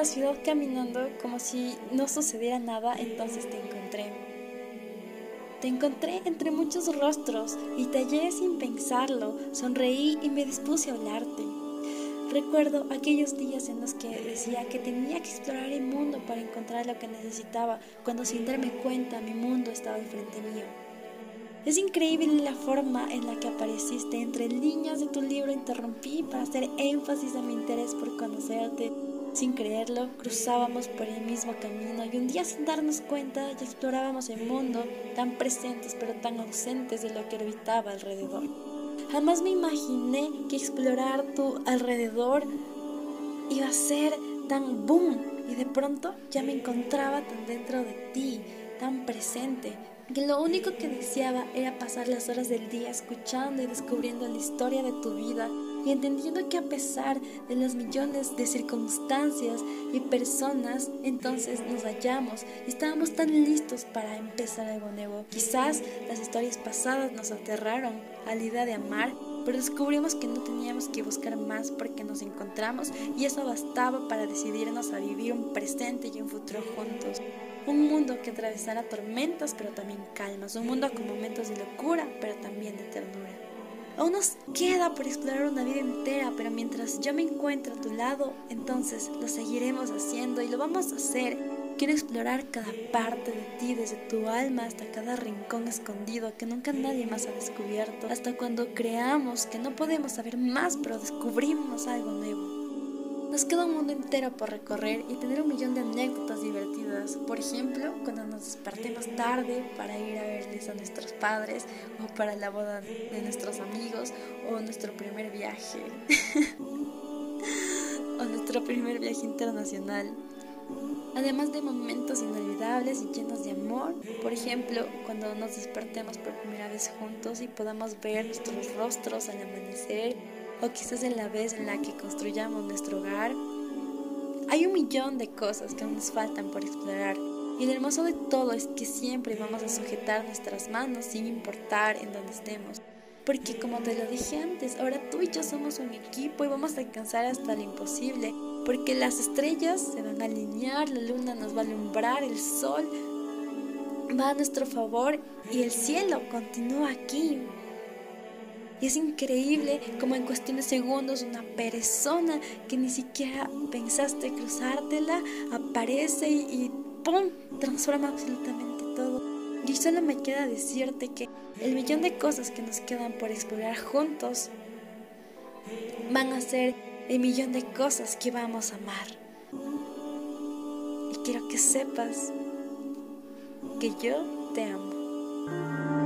la ciudad caminando como si no sucediera nada, entonces te encontré. Te encontré entre muchos rostros y te hallé sin pensarlo, sonreí y me dispuse a hablarte. Recuerdo aquellos días en los que decía que tenía que explorar el mundo para encontrar lo que necesitaba, cuando sin darme cuenta mi mundo estaba enfrente mío. Es increíble la forma en la que apareciste entre líneas de tu libro. Interrumpí para hacer énfasis a mi interés por conocerte. Sin creerlo, cruzábamos por el mismo camino y un día sin darnos cuenta ya explorábamos el mundo, tan presentes pero tan ausentes de lo que orbitaba alrededor. Jamás me imaginé que explorar tu alrededor iba a ser tan boom y de pronto ya me encontraba tan dentro de ti, tan presente, que lo único que deseaba era pasar las horas del día escuchando y descubriendo la historia de tu vida y entendiendo que a pesar de los millones de circunstancias y personas, entonces nos hallamos y estábamos tan listos para empezar algo nuevo. Quizás las historias pasadas nos aterraron a la idea de amar, pero descubrimos que no teníamos que buscar más porque nos encontramos y eso bastaba para decidirnos a vivir un presente y un futuro juntos. Un mundo que atravesará tormentas pero también calmas, un mundo con momentos de locura pero también de ternura. Aún nos queda por explorar una vida entera, pero mientras yo me encuentro a tu lado, entonces lo seguiremos haciendo y lo vamos a hacer. Quiero explorar cada parte de ti, desde tu alma hasta cada rincón escondido que nunca nadie más ha descubierto, hasta cuando creamos que no podemos saber más, pero descubrimos algo nuevo. Nos queda un mundo entero por recorrer y tener un millón de anécdotas divertidas. Por ejemplo, cuando nos despertemos tarde para ir a verles a nuestros padres o para la boda de nuestros amigos o nuestro primer viaje. o nuestro primer viaje internacional. Además de momentos inolvidables y llenos de amor, por ejemplo, cuando nos despertemos por primera vez juntos y podamos ver nuestros rostros al amanecer o quizás en la vez en la que construyamos nuestro hogar. Hay un millón de cosas que aún nos faltan por explorar y lo hermoso de todo es que siempre vamos a sujetar nuestras manos sin importar en dónde estemos. Porque como te lo dije antes, ahora tú y yo somos un equipo y vamos a alcanzar hasta lo imposible. Porque las estrellas se van a alinear, la luna nos va a alumbrar, el sol va a nuestro favor y el cielo continúa aquí y es increíble como en cuestión de segundos una persona que ni siquiera pensaste cruzártela aparece y, ¡pum! transforma absolutamente todo. Y solo me queda decirte que el millón de cosas que nos quedan por explorar juntos van a ser el millón de cosas que vamos a amar. Y quiero que sepas que yo te amo.